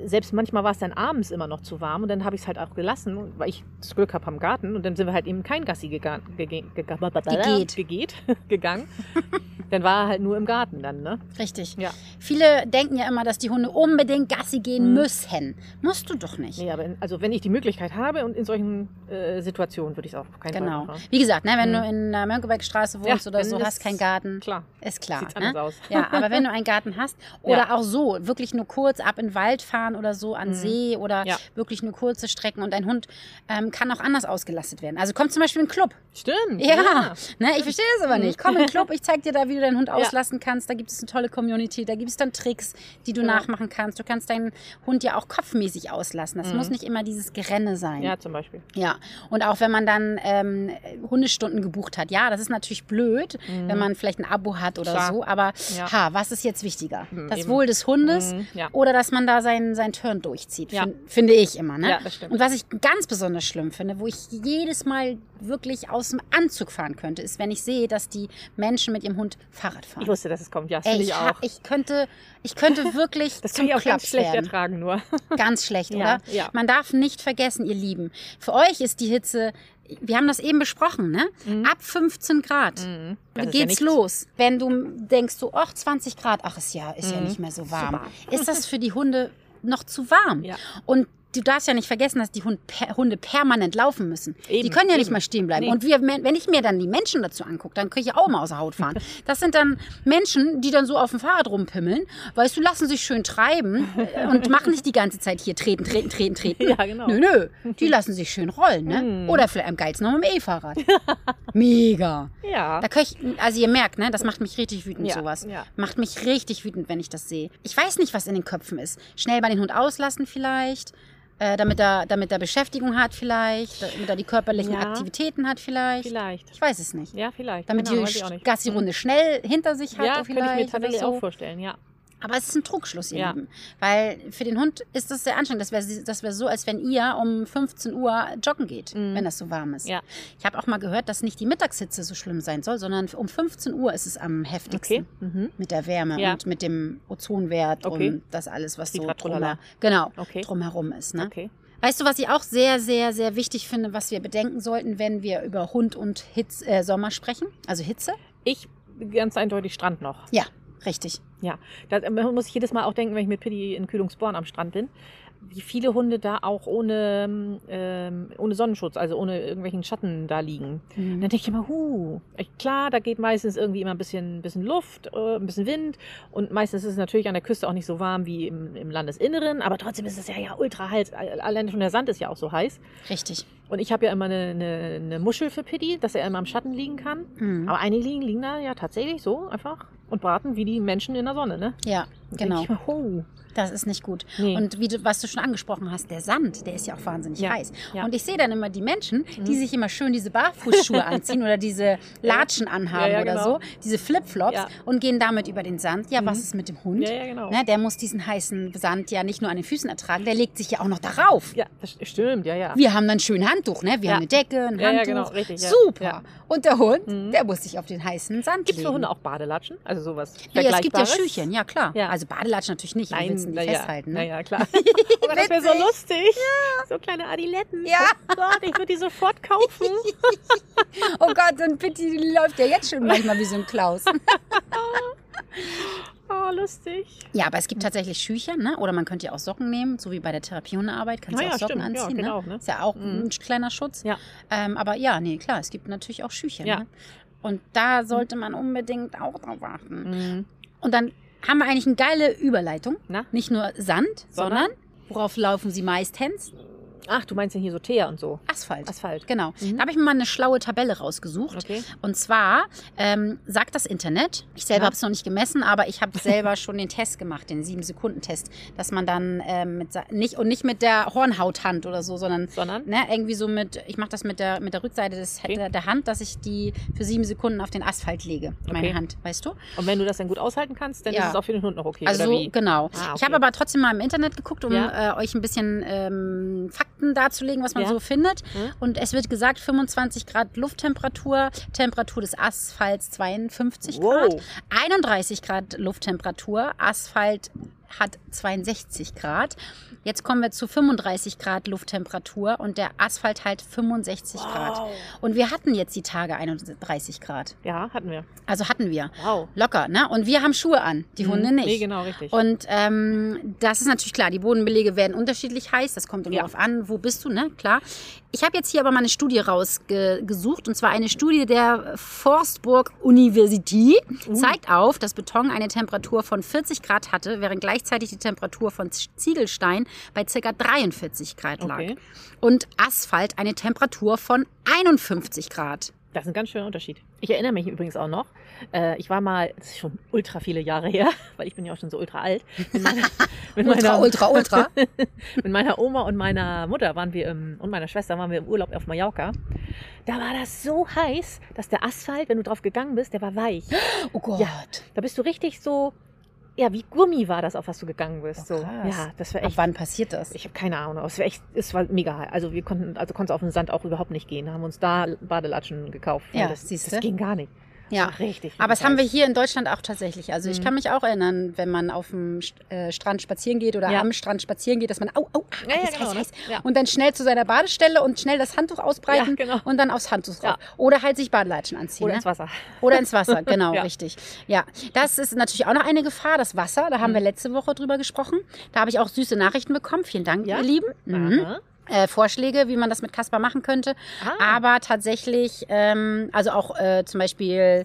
selbst manchmal war es dann abends immer noch zu warm und dann habe ich es halt auch gelassen, weil ich das Glück habe am Garten und dann sind wir halt eben kein Gassi gegangen, gege, gege, Gegeht. gegeht, gegangen. dann war er halt nur im Garten dann, ne? Richtig. Ja. Viele denken ja immer, dass die Hunde unbedingt Gassi gehen Mhm. müssen. Musst du doch nicht. Nee, aber in, also wenn ich die Möglichkeit habe und in solchen äh, Situationen würde ich es auch auf keinen Genau. Fall machen. Wie gesagt, ne, wenn Mhm. du in der Mönckebergstraße wohnst Ja, oder so, hast keinen Garten, Klar, ist klar. sieht's ne? anders aus. Ja, aber wenn du einen Garten hast oder auch so, wirklich nur kurz ab in den Wald fahren oder so an Mhm. See oder Ja. wirklich nur kurze Strecken und dein Hund ähm, kann auch anders ausgelastet werden. Also kommt zum Beispiel in einen Club. Stimmt. Ja, Ne, ich verstehe das aber nicht. Komm in den Club, ich zeig dir da, wie du deinen Hund Ja. auslassen kannst. Da gibt es eine tolle Community, da gibt es dann Tricks, die du Genau. nachmachen kannst. Du kannst deinen Hund ja auch kopfmäßig auslassen. Das Mhm. muss nicht immer dieses Gerenne sein. Ja, zum Beispiel. Ja, und auch wenn man dann ähm, Hundestunden gebucht hat. Ja, das ist natürlich blöd, Mhm. wenn man vielleicht ein Abo hat oder Klar. so. Aber Ja. ha, was ist jetzt wichtiger? Mhm, das eben. Wohl des Hundes Mhm, ja. oder dass man da seinen, seinen Turn durchzieht? Ja. Fin finde ich immer. Ne? Ja, das stimmt. Und was ich ganz besonders schlimm finde, wo ich jedes Mal wirklich aus dem Anzug fahren könnte, ist, wenn ich sehe, dass die Menschen mit ihrem Hund Fahrrad fahren. Ich wusste, dass es kommt. Ja, das Ey, finde ich, auch. ich könnte, ich könnte wirklich Das kann ich auch ganz Klaps schlecht werden. ertragen nur. Ganz schlecht, Ja, oder? ja. Man darf nicht vergessen, ihr Lieben. Für euch ist die Hitze, wir haben das eben besprochen, ne? Mhm. Ab 15 Grad. Mhm. Ja geht's nichts. los. Wenn du denkst so, ach, 20 Grad, ach, ist ja, ist ja Mhm. nicht mehr so warm. warm. Ist das für die Hunde noch zu warm? Ja. Und du darfst ja nicht vergessen, dass die Hund, per, Hunde permanent laufen müssen. Eben, die können ja nicht eben. mal stehen bleiben. Nee. Und wir, wenn ich mir dann die Menschen dazu angucke, dann kriege ich auch mal aus der Haut fahren. Das sind dann Menschen, die dann so auf dem Fahrrad rumpimmeln, weißt du, lassen sich schön treiben äh, und machen nicht die ganze Zeit hier treten, treten, treten, treten. Ja, genau. Nö, nö. Die lassen sich schön rollen, ne? Oder vielleicht am geilsten noch mit dem E-Fahrrad. Mega. Ja. Da kann ich, also ihr merkt, ne, das macht mich richtig wütend, Ja, sowas. ja. Macht mich richtig wütend, wenn ich das sehe. Ich weiß nicht, was in den Köpfen ist. Schnell mal den Hund auslassen vielleicht, äh, damit, er, damit er Beschäftigung hat vielleicht, damit er die körperlichen Ja. Aktivitäten hat vielleicht. Vielleicht. Ich weiß es nicht. Ja, vielleicht. Damit genau, die. Gassi-Runde schnell hinter sich hat Ja, oder könnte ich vielleicht. mir tatsächlich so. auch vorstellen, ja. Aber es ist ein Trugschluss, ihr Ja. Lieben. Weil für den Hund ist das sehr anstrengend. Das wäre das wär so, als wenn ihr um 15 Uhr joggen geht, wenn das so warm ist. Mhm. Ja. Ich habe auch mal gehört, dass nicht die Mittagshitze so schlimm sein soll, sondern um 15 Uhr ist es am heftigsten. Okay. Mhm. Mit der Wärme Ja. und mit dem Ozonwert Okay. und das alles, was so Zitratrolala. drumher, genau, Okay. drumherum ist. Ne? Okay. Weißt du, was ich auch sehr, sehr, sehr wichtig finde, was wir bedenken sollten, wenn wir über Hund und Hitz, äh, Sommer sprechen? Also Hitze? Ich ganz eindeutig Strand noch. Ja, richtig. Ja, da äh, muss ich jedes Mal auch denken, wenn ich mit Pitti in Kühlungsborn am Strand bin, wie viele Hunde da auch ohne, ähm, ohne Sonnenschutz, also ohne irgendwelchen Schatten da liegen. Und dann denke ich immer, huh, klar, da geht meistens irgendwie immer ein bisschen, bisschen Luft, äh, ein bisschen Wind und meistens ist es natürlich an der Küste auch nicht so warm wie im, im Landesinneren, aber trotzdem ist es ja, ja ultra heiß. Allein schon der Sand ist ja auch so heiß. Richtig. Und ich habe ja immer eine, eine, eine Muschel für Pitti, dass er immer im Schatten liegen kann. Mhm. Aber einige liegen, liegen da ja tatsächlich so einfach und braten wie die Menschen in der Sonne, ne? Ja, genau. Mir, oh, Das ist nicht gut. Nee. Und wie du, was du schon angesprochen hast, der Sand, der ist ja auch wahnsinnig Ja, heiß. ja. Mhm. Und ich sehe dann immer die Menschen, die sich immer schön diese Barfußschuhe anziehen oder diese Latschen anhaben Ja, oder genau. so, diese Flipflops und gehen damit über den Sand. Ja, was Mhm. ist mit dem Hund? Genau. Ne, der muss diesen heißen Sand ja nicht nur an den Füßen ertragen, der legt sich ja auch noch darauf. ja, das stimmt, ja, ja. Wir haben dann schön Handtuch, ne? Wir haben eine Decke, ein Ja, ja, Handtuch. genau, richtig. Super. Und der Hund, Mhm. der muss sich auf den heißen Sand Gibt es für Hunde auch Badelatschen? Also sowas Ja, ja, es gibt ja? Schüchen, ja klar. Ja. Also Badelatschen natürlich nicht, Nein, du die na ja, festhalten? Ne? na ja, klar. oh, das wäre so lustig. So kleine Adiletten. Ja. Oh Gott, ich würde die sofort kaufen. Oh Gott, und Pitti die läuft ja jetzt schon manchmal wie so ein Klaus. Oh, lustig. Ja, aber es gibt tatsächlich Schücher, ne? Oder man könnte ja auch Socken nehmen, so wie bei der Therapiehundearbeit. Kannst du Ah auch ja, Socken stimmt. Ja, anziehen, genau, ne? ne? Ist ja auch Mhm. ein kleiner Schutz. Ja. Ähm, aber ja, nee, klar, es gibt natürlich auch Schücher. Ja. Ne? Und da sollte man unbedingt auch drauf achten. Mhm. Und dann haben wir eigentlich eine geile Überleitung. Na? Nicht nur Sand, sondern, Sondern? worauf laufen sie meistens? Ach, du meinst ja hier so Teer und so. Asphalt. Asphalt. Genau. Mhm. Da habe ich mir mal eine schlaue Tabelle rausgesucht. Okay. Und zwar ähm, sagt das Internet, ich selber Ja. habe es noch nicht gemessen, aber ich habe selber schon den Test gemacht, den 7-Sekunden-Test, dass man dann ähm, mit, nicht und nicht mit der Hornhauthand oder so, sondern Sondern? ne, irgendwie so mit, ich mache das mit der, mit der Rückseite des, Okay. der, der Hand, dass ich die für sieben Sekunden auf den Asphalt lege, meine Okay. Hand, weißt du? Und wenn du das dann gut aushalten kannst, dann Ja. ist es auch für den Hund noch okay, Also oder wie? genau. Ah, Ich okay. habe aber trotzdem mal im Internet geguckt, um Ja. äh, euch ein bisschen ähm, Fakten darzulegen, was man Ja. so findet. Mhm. Und es wird gesagt, 25 Grad Lufttemperatur, Temperatur des Asphalts 52 Grad, Wow. 31 Grad Lufttemperatur, Asphalt hat 62 Grad. Jetzt kommen wir zu 35 Grad Lufttemperatur und der Asphalt halt 65 Grad. Wow. Und wir hatten jetzt die Tage 31 Grad. Ja, hatten wir. Also hatten wir. Wow. Locker, ne? Und wir haben Schuhe an, die Mhm. Hunde nicht. Nee, genau, richtig. Und ähm, das ist natürlich klar, die Bodenbelege werden unterschiedlich heiß. Das kommt immer Ja. darauf an, wo bist du, ne? Klar. Ich habe jetzt hier aber mal eine Studie rausgesucht, und zwar eine Studie der Forstburg University. Uh. Zeigt auf, dass Beton eine Temperatur von 40 Grad hatte, während gleichzeitig die Temperatur von Ziegelstein bei ca. 43 Grad lag. Okay. Und Asphalt eine Temperatur von 51 Grad. Das ist ein ganz schöner Unterschied. Ich erinnere mich übrigens auch noch, äh, ich war mal, das ist schon ultra viele Jahre her, weil ich bin ja auch schon so ultra alt, mit meiner, mit Ultra, meiner, ultra, ultra. mit meiner Oma und meiner Mutter waren wir im, und meiner Schwester waren wir im Urlaub auf Mallorca. Da war das so heiß, dass der Asphalt, wenn du drauf gegangen bist, der war weich. Oh Gott. Ja. Da bist du richtig so, ja, wie Gummi war das, auf was du gegangen bist. Oh, so. Ja, das war Ab echt wann passiert das? ich habe keine Ahnung, es war echt, es war mega. Also wir konnten, also konntest auf den Sand auch überhaupt nicht gehen. Haben uns da Badelatschen gekauft. Ja, das, das ging gar nicht. Ja, richtig. aber das haben wir hier in Deutschland auch tatsächlich. Also ich kann mich auch erinnern, wenn man auf dem äh, Strand spazieren geht oder Ja. am Strand spazieren geht, dass man, au, au, ah, Ja, ja, heiß, genau, heiß, ne? heiß. Ja. Und dann schnell zu seiner Badestelle und schnell das Handtuch ausbreiten genau. und dann aufs Handtuch drauf. Oder halt sich Badelatschen anziehen. Oder ne? ins Wasser. Oder ins Wasser, genau, richtig. Ja, das ist natürlich auch noch eine Gefahr, das Wasser. Da haben Mhm. wir letzte Woche drüber gesprochen. Da habe ich auch süße Nachrichten bekommen. Vielen Dank, ihr Lieben. Mhm. Äh, Vorschläge, wie man das mit Kasper machen könnte. Ah. Aber tatsächlich, ähm, also auch äh, zum Beispiel,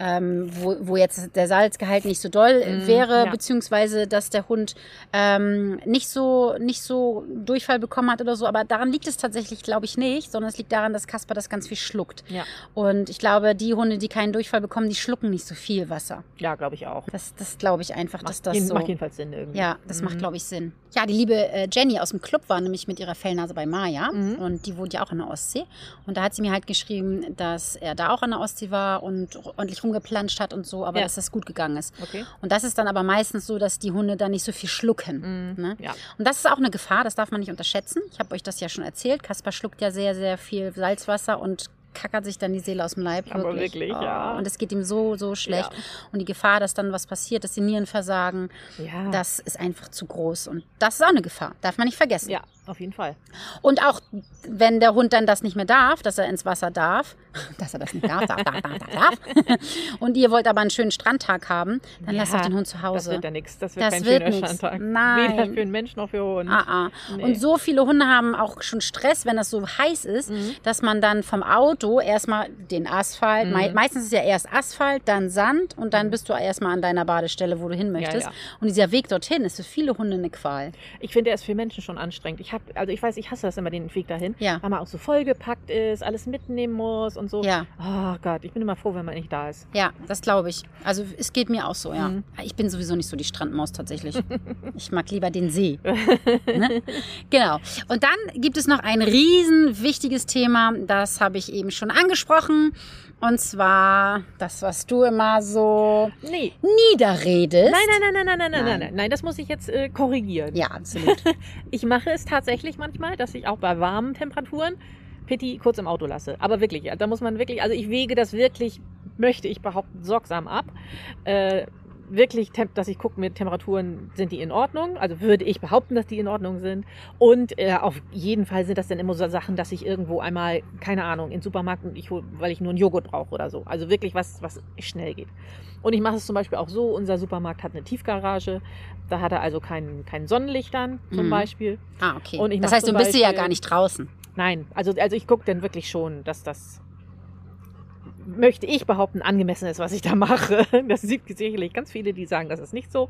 ähm, wo, wo jetzt der Salzgehalt nicht so doll Mm, wäre, ja. beziehungsweise dass der Hund ähm, nicht so nicht so Durchfall bekommen hat oder so. Aber daran liegt es tatsächlich, glaube ich, nicht, sondern es liegt daran, dass Kasper das ganz viel schluckt. Ja, Und ich glaube, die Hunde, die keinen Durchfall bekommen, die schlucken nicht so viel Wasser. ja glaube ich auch. Das, das glaube ich einfach, dass Macht, das jeden- so. macht jedenfalls Sinn irgendwie. Ja, das macht, Mhm. glaube ich, Sinn. Ja, die liebe äh, Jenny aus dem Club war nämlich mit ihrer Fellnase bei Maya Mhm. und die wohnt ja auch an der Ostsee. Und da hat sie mir halt geschrieben, dass er da auch an der Ostsee war und ordentlich rumgeplanscht hat und so, aber Ja. dass das gut gegangen ist. Okay. Und das ist dann aber meistens so, dass die Hunde dann nicht so viel schlucken. Mhm. Ne? Ja. Und das ist auch eine Gefahr, das darf man nicht unterschätzen. Ich habe euch das ja schon erzählt. Kaspar schluckt ja sehr, sehr viel Salzwasser und kackert sich dann die Seele aus dem Leib. Aber wirklich, ja. Und es geht ihm so, so schlecht. Ja. Und die Gefahr, dass dann was passiert, dass die Nieren versagen, Ja. das ist einfach zu groß. Und das ist auch eine Gefahr. Darf man nicht vergessen. ja, auf jeden Fall. Und auch wenn der Hund dann das nicht mehr darf, dass er ins Wasser darf, dass er das nicht darf, darf, darf, darf, darf, und ihr wollt aber einen schönen Strandtag haben, dann lasst Ja, doch den Hund zu Das Hause. wird ja nichts. Das wird Das kein wird schöner nix. Strandtag. Nein. Weder für einen Mensch noch für Hund. Ah, ah. Nee. Und so viele Hunde haben auch schon Stress, wenn das so heiß ist, Mhm. dass man dann vom Auto erstmal den Asphalt, Mhm. meistens ist ja erst Asphalt, dann Sand und dann bist du erstmal an deiner Badestelle, wo du hin möchtest. ja. Und dieser Weg dorthin ist für viele Hunde eine Qual. Ich finde, er ist für Menschen schon anstrengend. Ich habe, also ich weiß, ich hasse das immer den Weg dahin, Ja. weil man auch so vollgepackt ist, alles mitnehmen muss und so. Ja. Oh Gott, ich bin immer froh, wenn man nicht da ist. Ja, das glaube ich. Also es geht mir auch so, ja. Mhm. Ich bin sowieso nicht so die Strandmaus tatsächlich. ich mag lieber den See. ne? Genau. Und dann gibt es noch ein riesen wichtiges Thema, das habe ich eben schon angesprochen. Und zwar das, was du immer so Nee. niederredest. Nein, nein, nein, nein, nein, nein, nein, Nein. nein, nein, das muss ich jetzt äh, korrigieren. Ja, absolut. Ich mache es tatsächlich manchmal, dass ich auch bei warmen Temperaturen Pitti kurz im Auto lasse. Aber wirklich, da muss man wirklich, also ich wege das wirklich, möchte ich behaupten, sorgsam ab. Äh, wirklich, dass ich gucke mit Temperaturen, sind die in Ordnung? Also würde ich behaupten, dass die in Ordnung sind. Und äh, auf jeden Fall sind das dann immer so Sachen, dass ich irgendwo einmal, keine Ahnung, in den Supermarkt und ich hol, weil ich nur einen Joghurt brauche oder so. Also wirklich was, was schnell geht. Und ich mache es zum Beispiel auch so, unser Supermarkt hat eine Tiefgarage. Da hat er also kein, kein Sonnenlicht an, zum Mhm. Beispiel. Ah, okay. Das heißt, du bist ja Beispiel- gar nicht draußen. Nein, also, also ich gucke dann wirklich schon, dass das, möchte ich behaupten, angemessen ist, was ich da mache. Das gibt sicherlich ganz viele, die sagen, das ist nicht so.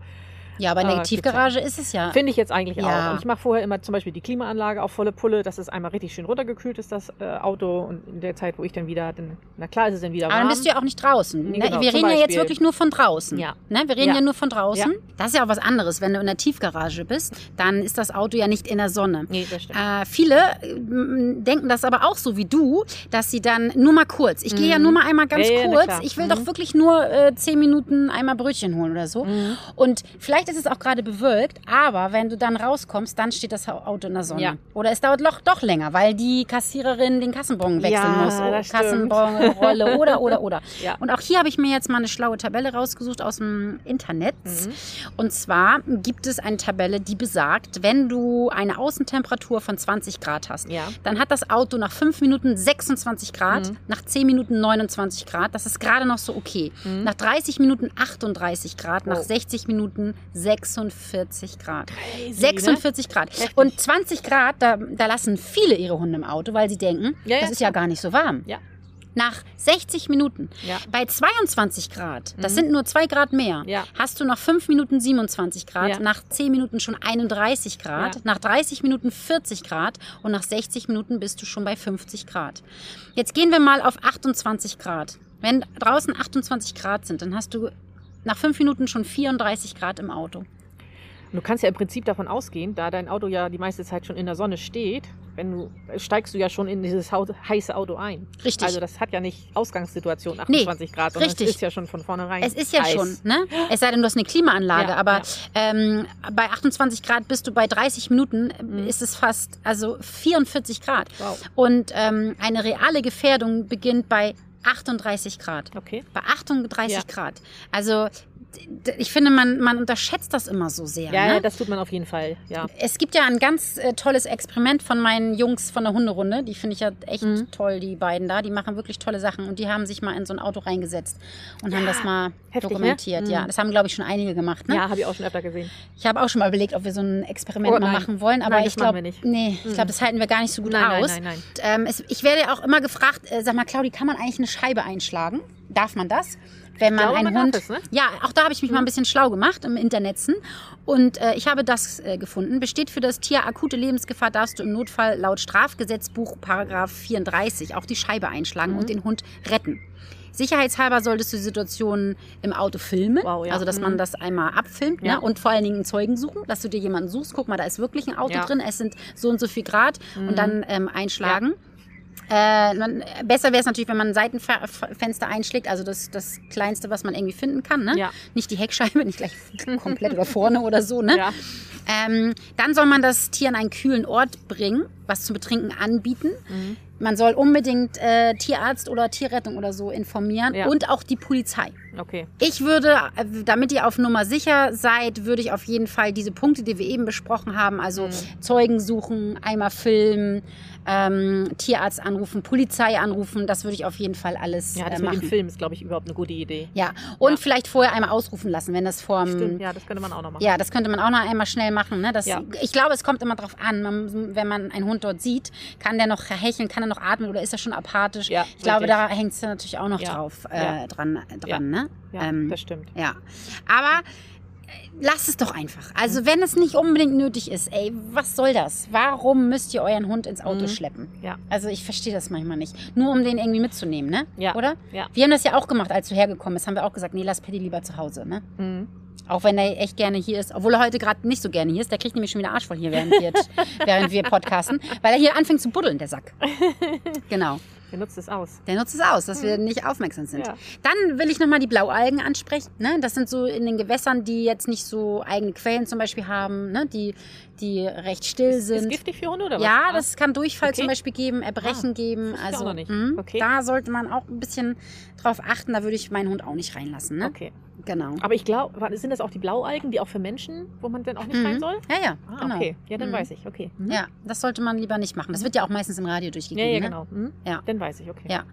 Ja, aber in der Ah, Tiefgarage ist es ja. Finde ich jetzt eigentlich Ja. auch. Und ich mache vorher immer zum Beispiel die Klimaanlage auf volle Pulle, dass es einmal richtig schön runtergekühlt ist, das äh, Auto. Und in der Zeit, wo ich dann wieder, dann, na klar ist es dann wieder Aber warm. dann bist du ja auch nicht draußen. Nee, Ne? genau, wir reden ja jetzt wirklich nur von draußen. Ja. Ne? Wir reden ja. Ja. nur von draußen. Ja. Das ist ja auch was anderes. Wenn du in der Tiefgarage bist, dann ist das Auto ja nicht in der Sonne. Nee, das stimmt. Äh, viele äh, m- denken das aber auch so wie du, dass sie dann nur mal kurz. Ich gehe ja Mhm. nur mal einmal ganz kurz. Ich will Mhm. doch wirklich nur äh, zehn Minuten einmal Brötchen holen oder so. Mhm. Und vielleicht ist es auch gerade bewölkt, aber wenn du dann rauskommst, dann steht das Auto in der Sonne. Ja. Oder es dauert doch, doch länger, weil die Kassiererin den Kassenbon wechseln Ja, muss. stimmt. Kassenbonrolle oder, oder, oder. Ja. Und auch hier habe ich mir jetzt mal eine schlaue Tabelle rausgesucht aus dem Internet. Mhm. Und zwar gibt es eine Tabelle, die besagt, wenn du eine Außentemperatur von 20 Grad hast, Ja. dann hat das Auto nach 5 Minuten 26 Grad, Mhm. nach 10 Minuten 29 Grad. Das ist gerade noch so okay. Mhm. Nach 30 Minuten 38 Grad, nach Oh. 60 Minuten 46 Grad. Crazy, 46 Grad. Heftig. Und 20 Grad, da, da lassen viele ihre Hunde im Auto, weil sie denken, Ja, ja, das ist ja gar nicht so warm. Ja. Nach 60 Minuten, Ja. bei 22 Grad, das Mhm. sind nur 2 Grad mehr, Ja. hast du nach 5 Minuten 27 Grad, Ja. nach 10 Minuten schon 31 Grad, nach 30 Minuten 40 Grad und nach 60 Minuten bist du schon bei 50 Grad. Jetzt gehen wir mal auf 28 Grad. Wenn draußen 28 Grad sind, dann hast du nach 5 Minuten schon 34 Grad im Auto. Du kannst ja im Prinzip davon ausgehen, da dein Auto ja die meiste Zeit schon in der Sonne steht, wenn du steigst du ja schon in dieses heiße Auto ein. Richtig. Also das hat ja nicht Ausgangssituation 28 Grad, sondern richtig. es ist ja schon von vornherein. Es ist ja heiß. schon, ne? Es sei denn, du hast eine Klimaanlage, Ja, aber ja. Ähm, bei 28 Grad bist du bei 30 Minuten, Mhm. ist es fast, also 44 Grad. Wow. Und ähm, eine reale Gefährdung beginnt bei 38 Grad. Okay. Bei 38 Ja. Grad. Also ich finde, man, man unterschätzt das immer so sehr. Ja, ne? ja, das tut man auf jeden Fall. Ja. Es gibt ja ein ganz äh, tolles Experiment von meinen Jungs von der Hunderunde. Die finde ich ja echt Mhm. toll, die beiden da. Die machen wirklich tolle Sachen. Und die haben sich mal in so ein Auto reingesetzt und haben das mal heftig, ne? dokumentiert. Ja, Mhm. das haben, glaube ich, schon einige gemacht. Ne? Ja, habe ich auch schon öfter gesehen. Ich habe auch schon mal überlegt, ob wir so ein Experiment Oh, mal nein. machen wollen. Aber Nein, ich glaube, machen wir nicht. nee, ich glaube, das halten wir gar nicht so gut Nein, nein, aus. nein, nein. Ähm, es, ich werde ja auch immer gefragt, äh, sag mal, Claudi, kann man eigentlich eine Scheibe einschlagen? Darf man das? Wenn man glaube, einen man Hund. es, ne? Ja, auch da habe ich mich mal ein bisschen schlau gemacht im Internetzen. Und äh, ich habe das äh, gefunden. Besteht für das Tier akute Lebensgefahr, darfst du im Notfall laut Strafgesetzbuch Paragraph 34 auch die Scheibe einschlagen Mhm. und den Hund retten. Sicherheitshalber solltest du die Situation im Auto filmen, Wow, ja. also dass man Mhm. das einmal abfilmt Ja. ne? und vor allen Dingen einen Zeugen suchen, dass du dir jemanden suchst. Guck mal, da ist wirklich ein Auto Ja. Mhm. drin, es sind so und so viel Grad und dann ähm, einschlagen. Äh, man, besser wäre es natürlich, wenn man ein Seitenfenster einschlägt, also das, das Kleinste, was man irgendwie finden kann. Ne? Ja. Nicht die Heckscheibe, nicht gleich komplett oder vorne oder so. Ne? Ja. Ähm, dann soll man das Tier an einen kühlen Ort bringen, was zum Betrinken anbieten. Mhm. Man soll unbedingt äh, Tierarzt oder Tierrettung oder so informieren Ja. und auch die Polizei. Okay. Ich würde, äh, damit ihr auf Nummer sicher seid, würde ich auf jeden Fall diese Punkte, die wir eben besprochen haben, also Mhm. Zeugen suchen, einmal filmen, ähm, Tierarzt anrufen, Polizei anrufen, das würde ich auf jeden Fall alles Ja, das äh, mit machen. dem Film ist, glaube ich, überhaupt eine gute Idee. Ja, und Ja. vielleicht vorher einmal ausrufen lassen, wenn das vorm. Stimmt, ja, das könnte man auch noch machen. Ja, das könnte man auch noch einmal schnell machen. Ne? Das, Ja. Ich glaube, es kommt immer drauf an. Man, wenn man einen Hund dort sieht, kann der noch hecheln, kann er noch atmen oder ist er schon apathisch? Ja, ich glaube, richtig. da hängt es natürlich auch noch Ja. drauf äh, dran. dran Ja. Ne? Ja, Ähm, das stimmt. ja. Aber äh, lasst es doch einfach. Also, wenn es nicht unbedingt nötig ist, ey, was soll das? Warum müsst ihr euren Hund ins Auto Mhm. schleppen? Ja. Also, ich verstehe das manchmal nicht. Nur um den irgendwie mitzunehmen, ne? Ja. Oder? Ja. Wir haben das ja auch gemacht, als du hergekommen bist. Haben wir auch gesagt, nee, lass Paddy lieber zu Hause, ne? Mhm. Auch wenn er echt gerne hier ist, obwohl er heute gerade nicht so gerne hier ist, der kriegt nämlich schon wieder Arsch voll hier, während wir, während wir podcasten, weil er hier anfängt zu buddeln, der Sack. Genau. Der nutzt es aus. Der nutzt es aus, dass wir nicht aufmerksam sind. Ja. Dann will ich nochmal die Blaualgen ansprechen. Ne? Das sind so in den Gewässern, die jetzt nicht so eigene Quellen zum Beispiel haben, ne? die, die recht still Ist sind. giftig für Hunde oder was? Ja, das kann Durchfall Okay. zum Beispiel geben, Erbrechen Ah, geben. Also auch noch nicht. mh, Okay. da sollte man auch ein bisschen drauf achten. Da würde ich meinen Hund auch nicht reinlassen. Ne? Okay. Genau. Aber ich glaube, sind das auch die Blaualgen, die auch für Menschen, wo man dann auch nicht rein Mhm. soll? Ja, ja, Ah, genau. okay. Ja, dann Mhm. weiß ich. Okay. Mhm. Ja, das sollte man lieber nicht machen. Das wird ja auch meistens im Radio Ja, durchgegeben. ja, ne? genau. Mhm. Ja. Dann weiß ich, okay. Ja.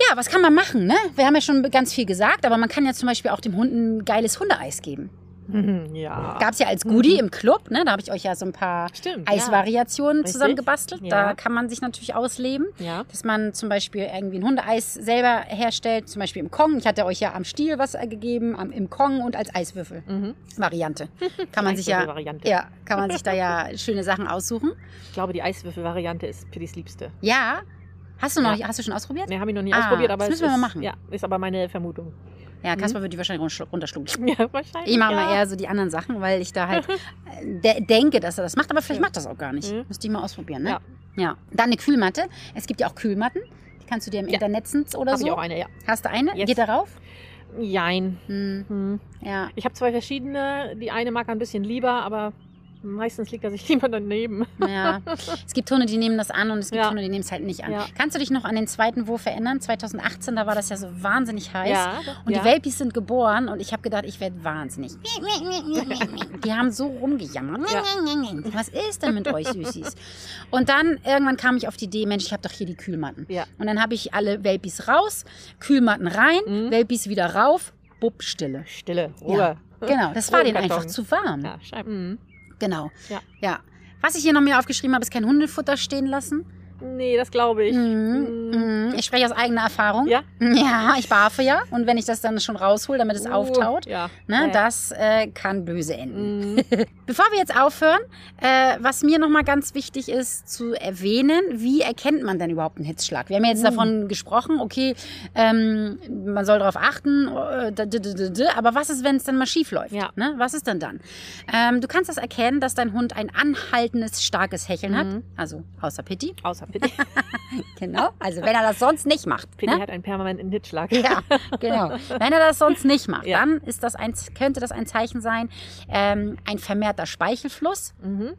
Ja, was kann man machen? Ne? Wir haben ja schon ganz viel gesagt, aber man kann ja zum Beispiel auch dem Hund ein geiles Hundeeis geben. Mhm, ja. Gab es ja als Goodie im Club, ne? da habe ich euch ja so ein paar Stimmt. Eisvariationen Richtig. zusammengebastelt. Da Ja. kann man sich natürlich ausleben. Ja. ja. Dass man zum Beispiel irgendwie ein Hundeeis selber herstellt, zum Beispiel im Kong. Ich hatte euch ja am Stiel was äh, gegeben, am, im Kong und als Eiswürfel-Variante. Mhm. Kann man sich ja, Eiswürfel-Variante. ja, kann man sich da ja schöne Sachen aussuchen. Ich glaube, die Eiswürfel-Variante ist Pittys Liebste. Ja. Hast du noch, Ja. hast du schon ausprobiert? Ne, habe ich noch nie Ah, ausprobiert, aber das es müssen wir ist, mal machen. Ja, ist aber meine Vermutung. Ja, Kasper wird die wahrscheinlich runterschlu- runterschlucken. Ja, wahrscheinlich. Ich mache ja. mal eher so die anderen Sachen, weil ich da halt äh, de denke, dass er das macht, aber vielleicht macht das auch gar nicht. Mhm. Müsste ich mal ausprobieren, ne? Ja. ja. Dann eine Kühlmatte. Es gibt ja auch Kühlmatten. Die kannst du dir im Ja. Internet oder Habe so. ich auch eine, ja. Hast du eine? Yes. Geht darauf? Jein. Hm, Hm. ja. Ich habe zwei verschiedene. Die eine mag er ein bisschen lieber, aber meistens liegt er sich lieber daneben. Ja, es gibt Hunde, die nehmen das an und es gibt Ja. Hunde, die nehmen es halt nicht an. Ja. Kannst du dich noch an den zweiten Wurf erinnern? 2018, da war das ja so wahnsinnig heiß. Ja, Und die Welpis sind geboren und ich habe gedacht, ich werde wahnsinnig. Die haben so rumgejammert. Was ist denn mit euch Süßis? Und dann irgendwann kam ich auf die Idee, Mensch, ich habe doch hier die Kühlmatten. Und dann habe ich alle Welpis raus, Kühlmatten rein, Mhm. Welpis wieder rauf, bupp, Stille. Stille, Ruhe. Genau, das war denen einfach zu warm. Ja, Scheiben. Mhm. Genau. Ja. ja. Was ich hier noch mir aufgeschrieben habe, ist kein Hundefutter stehen lassen. Nee, das glaube ich. Mhm. Mhm. Ich spreche aus eigener Erfahrung. Ja? Ja, ich barfe ja. Und wenn ich das dann schon raushole, damit es Uh, auftaut, Ja. ne, Ja. das äh, kann böse enden. Mhm. Bevor wir jetzt aufhören, äh, was mir nochmal ganz wichtig ist zu erwähnen, wie erkennt man denn überhaupt einen Hitzschlag? Wir haben ja jetzt Mhm. davon gesprochen, okay, ähm, man soll darauf achten, äh, aber was ist, wenn es dann mal schief läuft? Ja. Ne? Was ist denn dann? Ähm, du kannst das erkennen, dass dein Hund ein anhaltendes, starkes Hecheln hat, Mhm. also außer Pitti. Außer Pitti. Genau, also wenn er das sonst nicht macht. Pitti ne? hat einen permanenten Hitzschlag. Ja, genau. Wenn er das sonst nicht macht, Ja. dann ist das ein, könnte das ein Zeichen sein, ähm, ein vermehrter Speichelfluss. Mhm.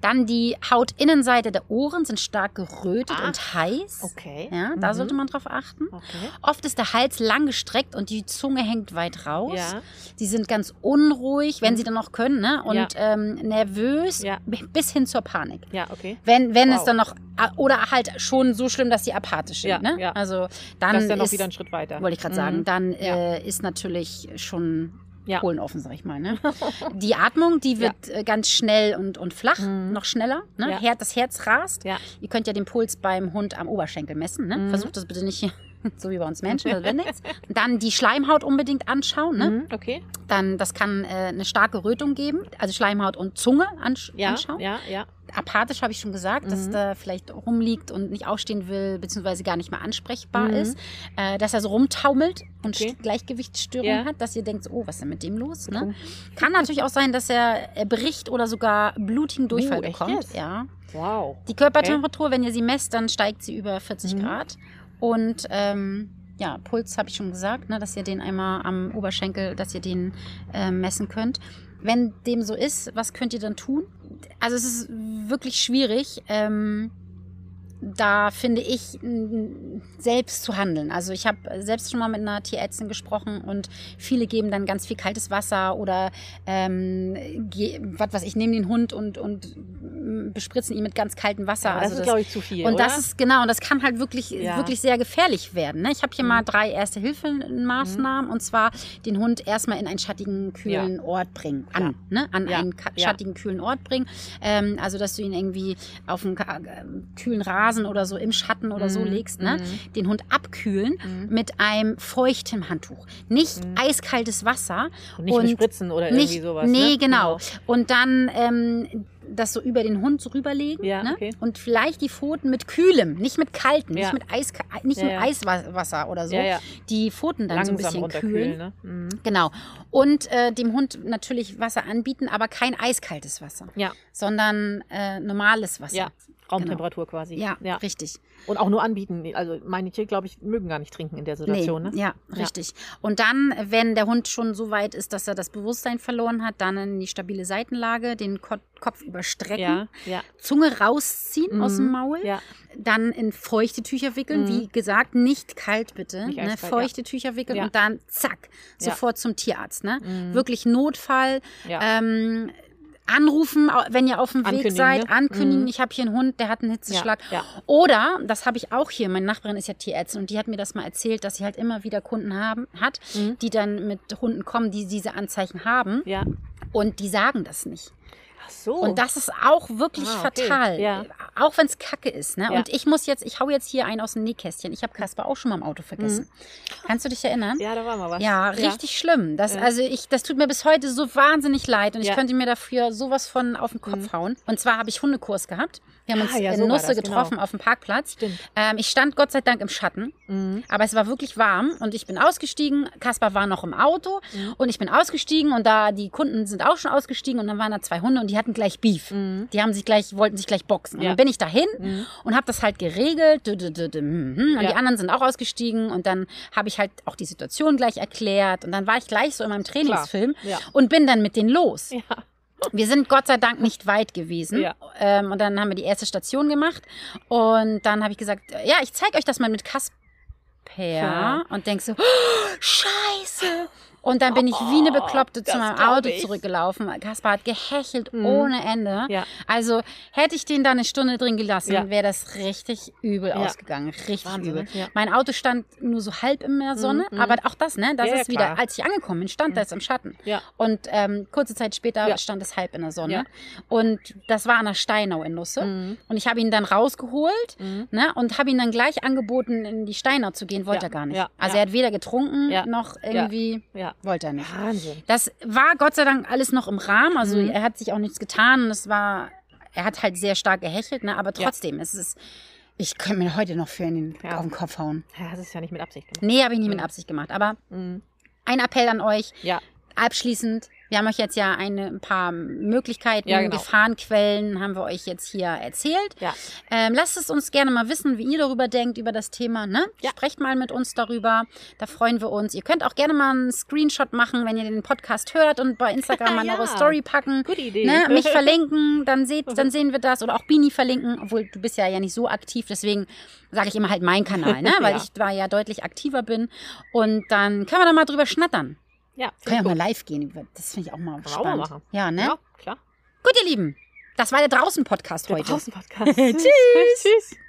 Dann die Hautinnenseite der Ohren sind stark gerötet Ah, und heiß. Okay. Ja, da Mhm. sollte man drauf achten. Okay. Oft ist der Hals lang gestreckt und die Zunge hängt weit raus. Ja. Sie sind ganz unruhig, wenn sie dann noch können, ne? und Ja. ähm, nervös Ja. bis hin zur Panik. Ja, okay. Wenn, wenn es Wow. dann noch, oder halt schon so schlimm, dass sie apathisch sind. Ja, ne? ja. Also dann das ist ja noch wieder ein Schritt weiter. wollte ich gerade Mhm. sagen, dann Ja. äh, ist natürlich schon Ja. Polen offen, sag ich mal. Ne? Die Atmung, die wird äh, ganz schnell und, und flach, Mhm. noch schneller. Ne? Ja. Das Herz rast. Ja. Ihr könnt ja den Puls beim Hund am Oberschenkel messen. Ne? Mhm. Versucht das bitte nicht hier, so wie bei uns Menschen, das wird nichts. Dann die Schleimhaut unbedingt anschauen. Ne? Mhm. Okay. Dann, das kann äh, eine starke Rötung geben. Also Schleimhaut und Zunge ansch Ja, anschauen. ja, ja. Apathisch habe ich schon gesagt, dass Mhm. da vielleicht rumliegt und nicht aufstehen will, beziehungsweise gar nicht mehr ansprechbar Mhm. ist. Äh, dass er so rumtaumelt und Okay. St- Gleichgewichtsstörungen Ja. hat, dass ihr denkt, oh, was ist denn mit dem los? Ne? Kann natürlich auch sein, dass er bricht oder sogar blutigen Durchfall Uh, echt bekommt. jetzt? Ja. Wow. Die Körpertemperatur, wenn ihr sie messt, dann steigt sie über 40 Mhm. Grad. Und ähm, ja, Puls habe ich schon gesagt, ne, dass ihr den einmal am Oberschenkel, dass ihr den äh, messen könnt. Wenn dem so ist, was könnt ihr dann tun? Also es ist wirklich schwierig. Ähm, da finde ich selbst zu handeln. Also ich habe selbst schon mal mit einer Tierärztin gesprochen und viele geben dann ganz viel kaltes Wasser oder ähm, was weiß ich, nehmen den Hund und, und m, bespritzen ihn mit ganz kaltem Wasser. Ja, das also ist, glaube ich, zu viel. und oder? das ist genau, und das kann halt wirklich, Ja. wirklich sehr gefährlich werden. Ne? Ich habe hier Mhm. mal drei Erste-Hilfe-Maßnahmen und zwar den Hund erstmal in einen schattigen, kühlen Ort bringen. An, Ja. ne? An Ja. einen Ja. schattigen, kühlen Ort bringen. Ähm, also, dass du ihn irgendwie auf einen äh, kühlen Rasen oder so im Schatten oder so Mhm. legst. Ne? Mhm. Den Hund abkühlen Mhm. mit einem feuchten Handtuch. Nicht Mhm. eiskaltes Wasser, Und nicht und mit Spritzen oder nicht, irgendwie sowas. nee, ne? genau. Und dann ähm, das so über den Hund so rüberlegen. Ja, ne? okay. Und vielleicht die Pfoten mit kühlem, nicht mit kaltem, Ja. nicht mit Eis, nicht Ja, mit. Eiswasser oder so. Die Pfoten dann Langsam so ein bisschen kühlen. Ne? Mhm. Genau. Und äh, dem Hund natürlich Wasser anbieten, aber kein eiskaltes Wasser, Ja, sondern äh, normales Wasser. Ja. Raumtemperatur quasi. Ja, ja. richtig. Und auch nur anbieten. Also meine Tiere, glaube ich, mögen gar nicht trinken in der Situation. nee, ne? Ja, richtig. Und dann, wenn der Hund schon so weit ist, dass er das Bewusstsein verloren hat, dann in die stabile Seitenlage, den Ko Kopf überstrecken, Ja, ja. Zunge rausziehen aus dem Mhm. Maul, Ja, dann in feuchte Tücher wickeln. Mhm. Wie gesagt, nicht kalt bitte. Nicht ne? eiskalt, Feuchte Tücher wickeln Ja. und dann zack, Ja. sofort zum Tierarzt. Ne? Mhm. Wirklich Notfall. ja. Ähm, anrufen, wenn ihr auf dem Weg seid, ne? ankündigen, Mhm. ich habe hier einen Hund, der hat einen Hitzeschlag. Ja, Oder, das habe ich auch hier, meine Nachbarin ist ja Tierärztin und die hat mir das mal erzählt, dass sie halt immer wieder Kunden haben, hat, Mhm. die dann mit Hunden kommen, die diese Anzeichen haben ja. und die sagen das nicht. Ach so. Und das ist auch wirklich Ah, okay. fatal. Ja. Auch wenn es kacke ist. Ne? Ja. Und ich muss jetzt, ich hau jetzt hier einen aus dem Nähkästchen. Ich habe Kasper auch schon mal im Auto vergessen. Kannst du dich erinnern? Mhm. ja, da war mal was. Ja, richtig schlimm. Das, Ja. Also ich, das tut mir bis heute so wahnsinnig leid und ich Ja. könnte mir dafür sowas von auf den Kopf hauen. Und zwar habe ich Hundekurs gehabt. Wir haben Ah, uns ja, in so war Nusse das, getroffen genau. auf dem Parkplatz. Ähm, ich stand Gott sei Dank im Schatten, Mhm. aber es war wirklich warm und ich bin ausgestiegen. Kaspar war noch im Auto Mhm. und ich bin ausgestiegen und da die Kunden sind auch schon ausgestiegen und dann waren da zwei Hunde und die hatten gleich Beef. Mhm. Die haben sich gleich, wollten sich gleich boxen. Ja. Bin ich dahin Mhm. und habe das halt geregelt. Dü- mhm. Und die anderen sind auch ausgestiegen und dann habe ich halt auch die Situation gleich erklärt und dann war ich gleich so in meinem Trainingsfilm und bin dann mit denen los. Ja. Wir sind Gott sei Dank nicht weit gewesen. Ja. Ähm, und dann haben wir die erste Station gemacht und dann habe ich gesagt, ja, ich zeige euch das mal mit Kasper. Ja. Und denk so, oh, scheiße. Und dann bin ich wie eine Bekloppte zu das meinem Auto ich. zurückgelaufen. Kaspar hat gehechelt Mhm. ohne Ende. Ja. Also hätte ich den da eine Stunde drin gelassen, Ja. wäre das richtig übel Ja. ausgegangen. Richtig Wahnsinn, übel. ne? Mein Auto stand nur so halb in der Sonne, mhm. aber auch das, ne? Das ist wieder, klar. Mhm. als ich angekommen bin, stand das im Schatten. Ja. Und ähm, kurze Zeit später stand es halb in der Sonne. Und das war an der Steinau in Nusse. Mhm. Und ich habe ihn dann rausgeholt Mhm. ne, und habe ihn dann gleich angeboten, in die Steinau zu gehen. Wollte er gar nicht. ja, also er hat weder getrunken noch irgendwie Ja. Wollte er nicht. Wahnsinn. Das war Gott sei Dank alles noch im Rahmen. Also Mhm. er hat sich auch nichts getan und es war, er hat halt sehr stark gehechelt, ne? aber Ja. trotzdem, es ist, ich könnte mir heute noch für den, Ja. auf den Kopf hauen. Ja, das ist ja nicht mit Absicht gemacht. Nee, habe ich nie mit Mhm. Absicht gemacht. Aber Mhm. ein Appell an euch, Ja. abschließend, Wir haben euch jetzt ja eine, ein paar Möglichkeiten, Ja, genau. Gefahrenquellen haben wir euch jetzt hier erzählt. Ja. Ähm, lasst es uns gerne mal wissen, wie ihr darüber denkt, über das Thema. Ne? Ja. Sprecht mal mit uns darüber. Da freuen wir uns. Ihr könnt auch gerne mal einen Screenshot machen, wenn ihr den Podcast hört und bei Instagram mal Ja. eure Story packen. Gute Idee. Ne, mich verlinken, dann seht, dann sehen wir das oder auch Bini verlinken, obwohl du bist ja ja nicht so aktiv, deswegen sage ich immer halt meinen Kanal, ne, weil ich da ja deutlich aktiver bin und dann können wir da mal drüber schnattern. Ja, Können ja mal live gehen, das finde ich auch mal Können wir auch mal spannend. Ja, ne? Ja, klar. Gut, ihr Lieben, das war der draußen Podcast Der heute. Draußen-Podcast. Tschüss. Tschüss.